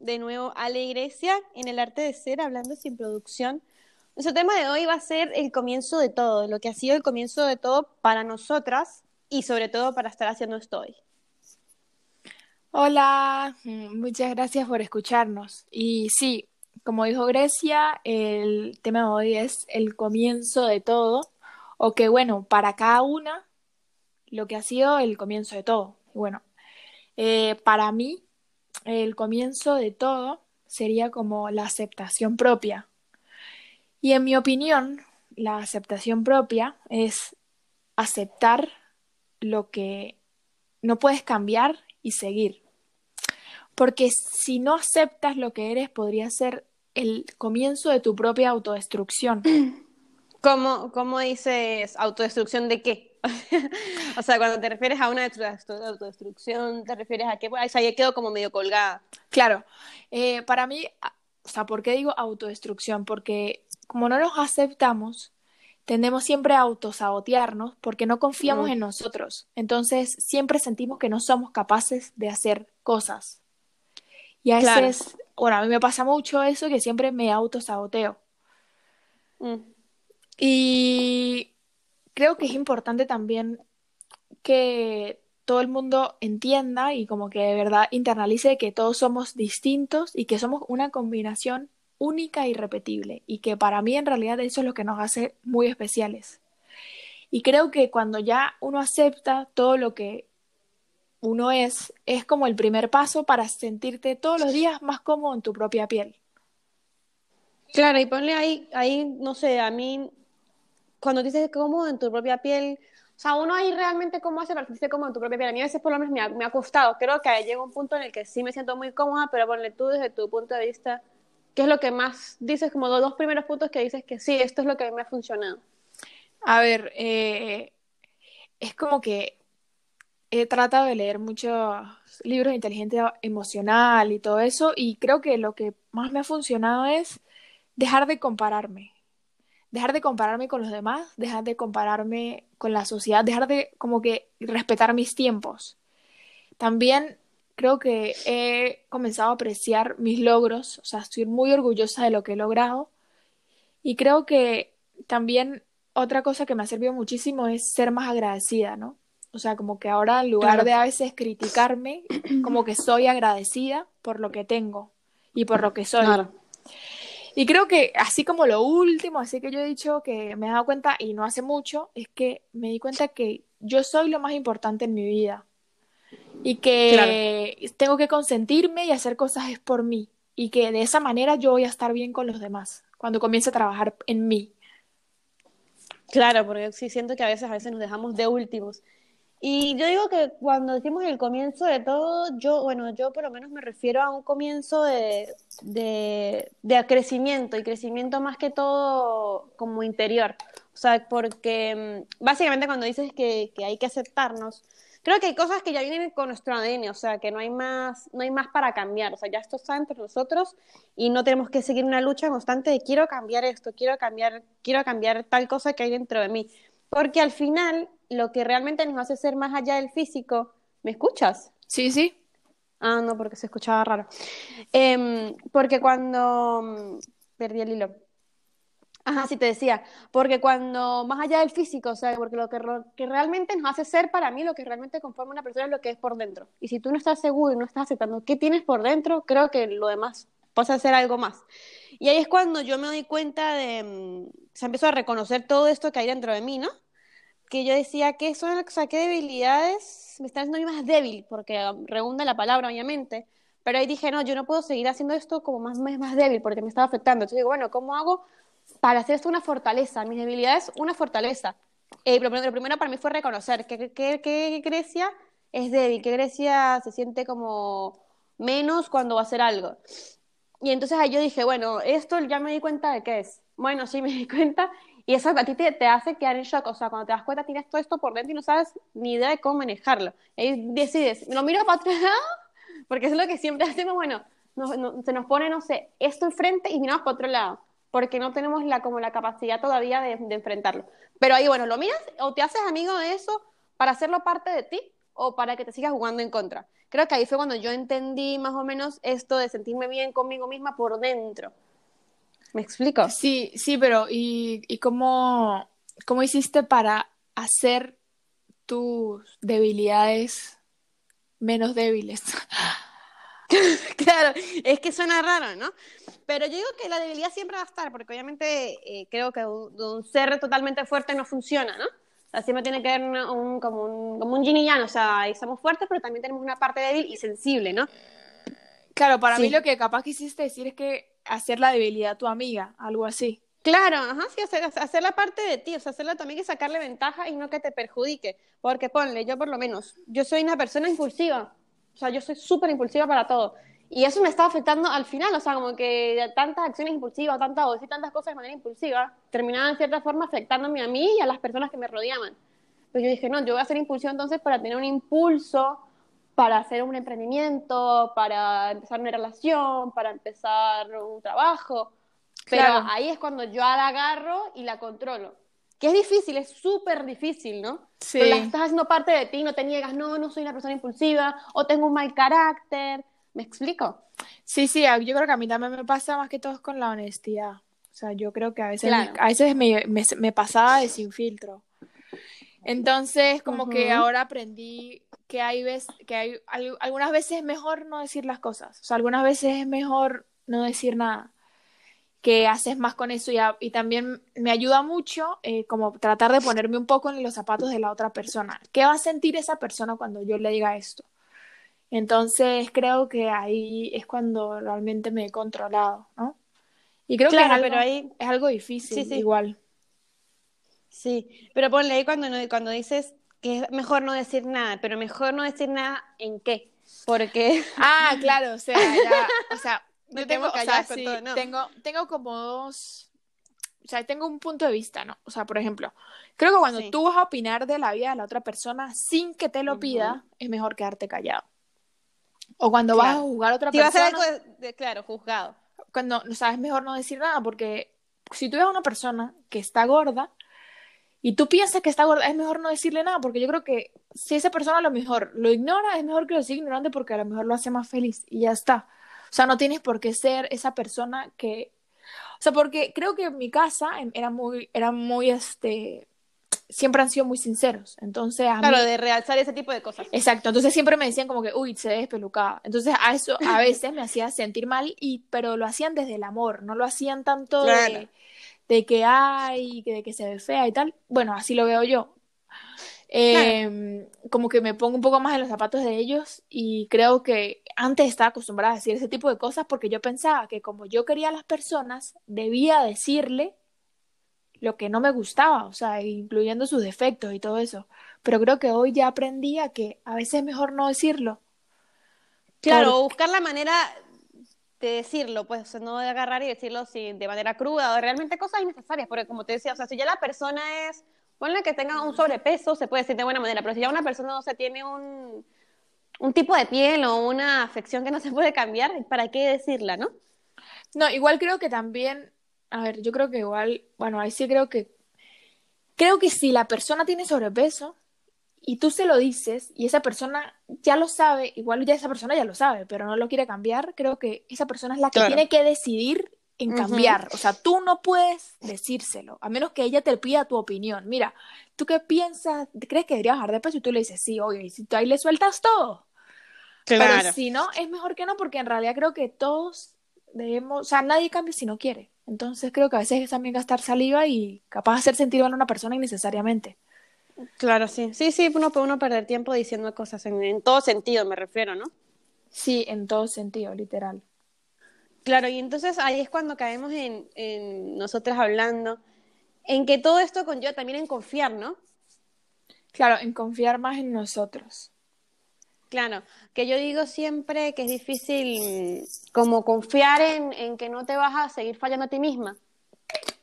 de nuevo a la iglesia en el arte de ser, hablando sin producción. Nuestro tema de hoy va a ser el comienzo de todo, lo que ha sido el comienzo de todo para nosotras y sobre todo para estar haciendo esto hoy. Hola, mm, muchas gracias por escucharnos. Y sí, como dijo Grecia, el tema de hoy es el comienzo de todo, o que bueno, para cada una, lo que ha sido el comienzo de todo. Y bueno, eh, para mí, el comienzo de todo sería como la aceptación propia. Y en mi opinión, la aceptación propia es aceptar lo que no puedes cambiar y seguir. Porque si no aceptas lo que eres, podría ser el comienzo de tu propia autodestrucción. ¿Cómo, cómo dices autodestrucción de qué? o sea, cuando te refieres a una autodestrucción, ¿te refieres a qué? Pues ahí quedo como medio colgada. Claro, eh, para mí, o sea, ¿por qué digo autodestrucción? Porque como no nos aceptamos, tendemos siempre a autosabotearnos porque no confiamos en nosotros. Entonces, siempre sentimos que no somos capaces de hacer cosas. Y a veces, bueno, a mí me pasa mucho eso que siempre me autosaboteo. Mm. Y creo que es importante también que todo el mundo entienda y como que de verdad internalice que todos somos distintos y que somos una combinación única y repetible y que para mí en realidad eso es lo que nos hace muy especiales. Y creo que cuando ya uno acepta todo lo que uno es, es como el primer paso para sentirte todos los días más cómodo en tu propia piel. Claro, y ponle ahí, ahí, no sé, a mí, cuando dices cómodo en tu propia piel, o sea, uno ahí realmente cómo hace para sentirse cómodo en tu propia piel. A mí a veces por lo menos me ha, me costado. Creo que llega un punto en el que sí me siento muy cómoda, pero ponle tú desde tu punto de vista, ¿qué es lo que más dices, como dos primeros puntos que dices que sí, esto es lo que a mí me ha funcionado? A ver, eh, es como que he tratado de leer muchos libros de inteligencia emocional y todo eso, y creo que lo que más me ha funcionado es dejar de compararme. Dejar de compararme con los demás, dejar de compararme con la sociedad, dejar de como que respetar mis tiempos. También creo que he comenzado a apreciar mis logros, o sea, estoy muy orgullosa de lo que he logrado. Y creo que también otra cosa que me ha servido muchísimo es ser más agradecida, ¿no? O sea, como que ahora en lugar de a veces criticarme, como que soy agradecida por lo que tengo y por lo que soy. Y creo que así como lo último, así que yo he dicho que me he dado cuenta, y no hace mucho, es que me di cuenta que yo soy lo más importante en mi vida. Y que tengo que consentirme y hacer cosas es por mí. Y que de esa manera yo voy a estar bien con los demás cuando comience a trabajar en mí. Claro, porque sí siento que a veces, a veces nos dejamos de últimos. Y yo digo que cuando decimos el comienzo de todo, yo, bueno, yo por lo menos me refiero a un comienzo de, de, de crecimiento y crecimiento más que todo como interior. O sea, porque mm, básicamente cuando dices que, que hay que aceptarnos, creo que hay cosas que ya vienen con nuestro ADN, o sea, que no hay más, no hay más para cambiar, o sea, ya esto está entre nosotros y no tenemos que seguir una lucha constante de quiero cambiar esto, quiero cambiar, quiero cambiar tal cosa que hay dentro de mí. Porque al final, lo que realmente nos hace ser más allá del físico, ¿me escuchas? Sí, sí. Ah, no, porque se escuchaba raro. Em, porque cuando... Mm, perdí el hilo. Ajá, sí te decía, porque cuando más allá del físico, o sea, porque lo que, que, realmente nos hace ser para mí, lo que realmente conforma una persona es lo que es por dentro. Y si tú no estás seguro y no estás aceptando qué tienes por dentro, creo que lo demás pasa a ser algo más. Y ahí es cuando yo me doy cuenta de, mm, se empezó a reconocer todo esto que hay dentro de mí, ¿no? Que yo decía, ¿qué son, o sea, qué debilidades me están haciendo más débil? Porque um, redunda la palabra, obviamente. Pero ahí dije, no, yo no puedo seguir haciendo esto como más, más, más débil porque me estaba afectando. Entonces digo, bueno, ¿cómo hago para hacer esto una fortaleza? Mis debilidades, una fortaleza. Eh, lo, lo, primero para mí fue reconocer que, que, que Grecia es débil, que Grecia se siente como menos cuando va a hacer algo. Y entonces ahí yo dije, bueno, esto ya me di cuenta de qué es. Bueno, sí, me di cuenta. Y eso a ti te, te, hace quedar en shock. O sea, cuando te das cuenta, tienes todo esto por dentro y no sabes ni idea de cómo manejarlo. Y decides, ¿lo miro para atrás? Porque es lo que siempre hacemos. Bueno, no, se nos pone, no sé, esto enfrente y miramos para otro lado. Porque no tenemos la, como la capacidad todavía de, de enfrentarlo. Pero ahí, bueno, lo miras o te haces amigo de eso para hacerlo parte de ti o para que te sigas jugando en contra. Creo que ahí fue cuando yo entendí más o menos esto de sentirme bien conmigo misma por dentro. ¿Me explico? Sí, sí, pero ¿y, y cómo, cómo hiciste para hacer tus debilidades menos débiles? claro, es que suena raro, ¿no? Pero yo digo que la debilidad siempre va a estar, porque obviamente eh, creo que un, un, ser totalmente fuerte no funciona, ¿no? Siempre tiene que haber un, como, un, como un yin y yang, o sea, ahí somos fuertes, pero también tenemos una parte débil y sensible, ¿no? Claro, para sí. mí lo que capaz quisiste decir es que hacer la debilidad tu amiga, algo así. Claro, ajá, sí, hacer, hacer la parte de ti, o sea, hacerla también que sacarle ventaja y no que te perjudique. Porque ponle, yo por lo menos, yo soy una persona impulsiva, o sea, yo soy súper impulsiva para todo. Y eso me estaba afectando al final, o sea, como que tantas acciones impulsivas, tantas, o decir tantas cosas de manera impulsiva, terminaban de cierta forma afectándome a mí y a las personas que me rodeaban. Pues yo dije, no, yo voy a ser impulsiva entonces para tener un impulso, para hacer un emprendimiento, para empezar una relación, para empezar un trabajo. Pero claro. ahí es cuando yo la agarro y la controlo. Que es difícil, es súper difícil, ¿no? Sí. Pero la estás haciendo parte de ti, no te niegas, no, no soy una persona impulsiva, o tengo un mal carácter. ¿Me explico? Sí, sí, yo creo que a mí también me pasa más que todo con la honestidad. O sea, yo creo que a veces, claro. a veces me, me, me, pasaba de sin filtro. Entonces, como uh -huh. que ahora aprendí que hay, veces, que hay algunas veces es mejor no decir las cosas. O sea, algunas veces es mejor no decir nada. Que haces más con eso y, a, y también me ayuda mucho eh, como tratar de ponerme un poco en los zapatos de la otra persona. ¿Qué va a sentir esa persona cuando yo le diga esto? Entonces creo que ahí es cuando realmente me he controlado, ¿no? Y creo claro, que es algo, pero ahí... es algo difícil, sí, sí. igual. Sí, pero ponle ahí cuando, cuando dices que es mejor no decir nada, pero mejor no decir nada en qué, porque... Ah, claro, o sea, ya, o sea, no yo tengo, tengo, o sea, con sí, todo, no. tengo, tengo como dos, o sea, tengo un punto de vista, ¿no? O sea, por ejemplo, creo que cuando Sí. tú vas a opinar de la vida de la otra persona sin que te lo pida, es mejor quedarte callado. O cuando vas a juzgar a otra Si va a ser persona, algo, de, de- claro, juzgado. cuando, o sea, es mejor no decir nada, porque si tú ves a una persona que está gorda y tú piensas que está gorda, es mejor no decirle nada, porque yo creo que si esa persona a lo mejor lo ignora, es mejor que lo siga ignorando porque a lo mejor lo hace más feliz y ya está. O sea, no tienes por qué ser esa persona que, o sea, porque creo que en mi casa em, era muy, era muy, este, siempre han sido muy sinceros. Entonces, a Claro, mí, de realzar ese tipo de cosas. Exacto, entonces siempre me decían como que, uy, se ve despelucada. Entonces a eso a veces me hacía sentir mal, y, pero lo hacían desde el amor, no lo hacían tanto Claro. de, de que ay, que de que se ve fea y tal. Bueno, así lo veo yo. Eh, Como que me pongo un poco más en los zapatos de ellos y creo que antes estaba acostumbrada a decir ese tipo de cosas porque yo pensaba que como yo quería a las personas, debía decirle lo que no me gustaba, o sea, incluyendo sus defectos y todo eso. Pero creo que hoy ya aprendí a que a veces es mejor no decirlo. Claro, o buscar la manera de decirlo, pues, o sea, no de agarrar y decirlo sí, de manera cruda o realmente cosas innecesarias, porque como te decía, o sea, si ya la persona es, ponle que tenga un sobrepeso, se puede decir de buena manera, pero si ya una persona, no sé, tiene un, un tipo de piel o una afección que no se puede cambiar, ¿para qué decirla, no? No, igual creo que también, a ver, yo creo que igual, bueno, ahí sí creo que, creo que si la persona tiene sobrepeso y tú se lo dices y esa persona ya lo sabe, igual ya esa persona ya lo sabe, pero no lo quiere cambiar, creo que esa persona es la que Claro. tiene que decidir en cambiar. O sea, tú no puedes decírselo, a menos que ella te pida tu opinión. Mira, ¿tú qué piensas? ¿Crees que deberías bajar de peso? Y tú le dices, sí, oye, y si tú ahí le sueltas todo. Pero si no, es mejor que no, porque en realidad creo que todos debemos, o sea, nadie cambia si no quiere. Entonces creo que a veces es también gastar saliva y capaz de hacer sentir mal a una persona innecesariamente. Claro, sí. Sí, sí, uno puede uno perder tiempo diciendo cosas en, en todo sentido, me refiero, ¿no? Sí, en todo sentido, literal. Claro, y entonces ahí es cuando caemos en, en nosotras hablando, en que todo esto conlleva también en confiar, ¿no? Claro, en confiar más en nosotros. Claro, que yo digo siempre que es difícil mm, como confiar en, en que no te vas a seguir fallando a ti misma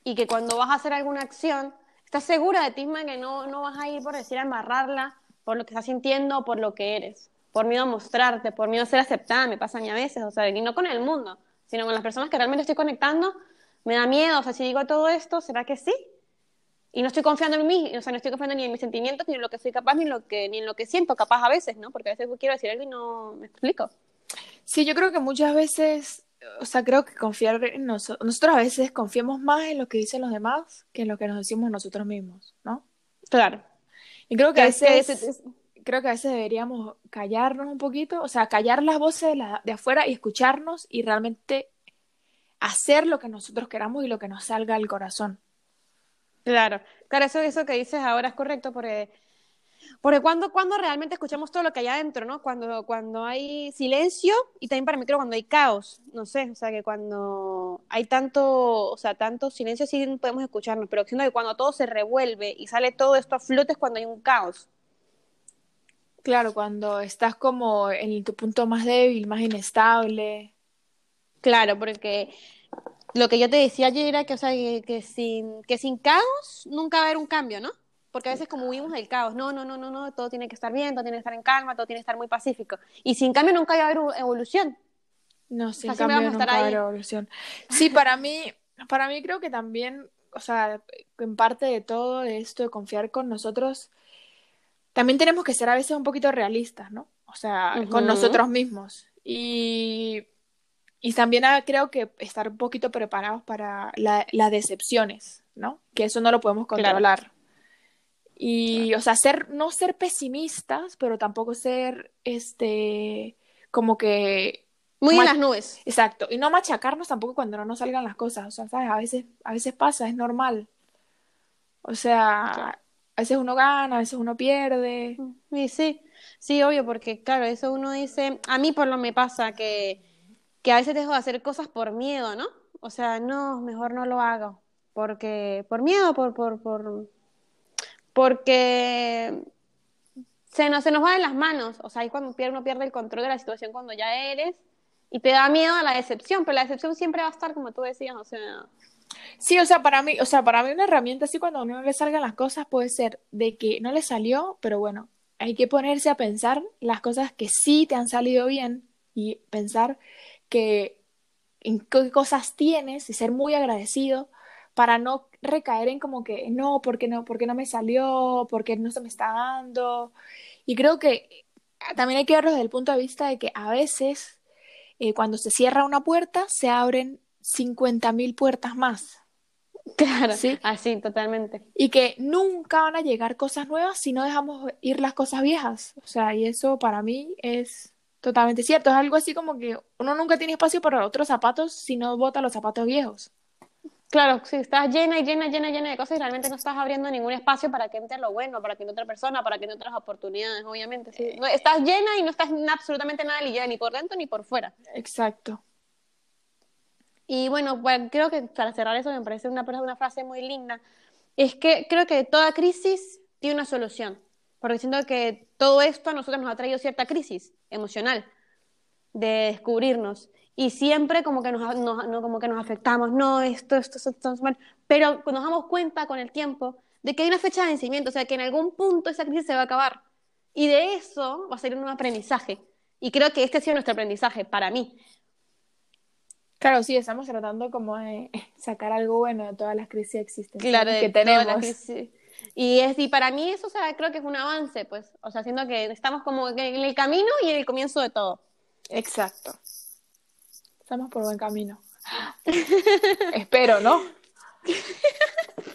y que cuando vas a hacer alguna acción, estás segura de ti misma que no, no vas a ir por decir a embarrarla por lo que estás sintiendo, por lo que eres, por miedo a mostrarte, por miedo a ser aceptada, me pasa a mí a veces, o sea, y no con el mundo, sino con las personas que realmente estoy conectando, me da miedo, o sea, si digo todo esto, ¿será que sí? Y no estoy confiando en mí, o sea, no estoy confiando ni en mis sentimientos, ni en lo que soy capaz, ni en lo que, ni en lo que siento capaz a veces, ¿no? Porque a veces quiero decir algo y no me explico. Sí, yo creo que muchas veces, o sea, creo que confiar en nosotros, nosotros a veces confiamos más en lo que dicen los demás que en lo que nos decimos nosotros mismos, ¿no? Claro. Y creo que a Que es que veces, creo que a veces deberíamos callarnos un poquito, o sea, callar las voces de, la- de afuera y escucharnos y realmente hacer lo que nosotros queramos y lo que nos salga al corazón. Claro, claro, eso, eso que dices ahora es correcto porque, porque cuando, cuando realmente escuchamos todo lo que hay adentro, ¿no? Cuando, cuando hay silencio y también para mí creo cuando hay caos, no sé, o sea que cuando hay tanto, o sea, tanto silencio sí podemos escucharnos, pero siento que cuando todo se revuelve y sale todo esto a flote es cuando hay un caos. Claro, cuando estás como en tu punto más débil, más inestable. Claro, porque lo que yo te decía ayer era que, o sea, que, que sin, que sin caos nunca va a haber un cambio, ¿no? Porque a veces como huimos del caos, no, no, no, no, no, todo tiene que estar bien, todo tiene que estar en calma, todo tiene que estar muy pacífico. Y sin cambio nunca va a haber evolución. No, sin sea, siempre cambio vamos a estar nunca va a haber evolución. Sí, para mí, para mí creo que también, o sea, en parte de todo de esto de confiar con nosotros, también tenemos que ser a veces un poquito realistas, ¿no? O sea, con Ujú. nosotros mismos. Y, y también creo que estar un poquito preparados para la- las decepciones, ¿no? Que eso no lo podemos Claro. controlar. Y, o sea, ser, no ser pesimistas, pero tampoco ser, este, como que Muy en las nubes. Exacto, y no machacarnos tampoco cuando no nos salgan las cosas, o sea, ¿sabes? A veces, a veces pasa, es normal. O sea, Claro. a veces uno gana, a veces uno pierde. Y sí, sí, obvio, porque claro, eso uno dice, a mí por lo me pasa que, que a veces dejo de hacer cosas por miedo, ¿no? O sea, no, mejor no lo hago, porque, por miedo, por, por, por, porque se nos, se nos va de las manos, o sea, ahí cuando uno pierde el control de la situación cuando ya eres, y te da miedo a la decepción, pero la decepción siempre va a estar, como tú decías, o sea, Sí, o sea, para mí, o sea, para mí una herramienta así cuando a no le salgan las cosas puede ser de que no le salió, pero bueno, hay que ponerse a pensar las cosas que sí te han salido bien y pensar que en qué cosas tienes y ser muy agradecido para no recaer en como que no, porque no, porque no me salió, porque no se me está dando. Y creo que también hay que verlo desde el punto de vista de que a veces eh, cuando se cierra una puerta se abren 50.000 puertas más. claro, Sí. así, totalmente. Y que nunca van a llegar cosas nuevas si no dejamos ir las cosas viejas. O sea, y eso para mí es totalmente cierto. Es algo así como que uno nunca tiene espacio para otros zapatos si no bota los zapatos viejos. Claro, si estás llena y llena, llena, llena de cosas y realmente no estás abriendo ningún espacio para que entre lo bueno, para que entre otra persona, para que entre otras oportunidades, obviamente. sí. No, estás llena y no estás absolutamente nada ligera, ni por dentro ni por fuera. Exacto. Y bueno, bueno, creo que para cerrar eso me parece una, una frase muy linda. Es que creo que toda crisis tiene una solución, porque siento que todo esto a nosotros nos ha traído cierta crisis emocional de descubrirnos y siempre como que nos, nos- no, como que nos afectamos, no, esto, esto, esto, esto, esto pero nos damos cuenta con el tiempo de que hay una fecha de vencimiento, o sea, que en algún punto esa crisis se va a acabar y de eso va a salir un aprendizaje. Y creo que este ha sido nuestro aprendizaje para mí. Claro, sí, estamos tratando como de sacar algo bueno de todas las crisis existentes Claro, que de todas tenemos. las crisis. Y, es, y para mí eso, o sea, creo que es un avance, pues, o sea, siento que estamos como en el camino y en el comienzo de todo. Exacto. Estamos por buen camino. Espero, ¿no?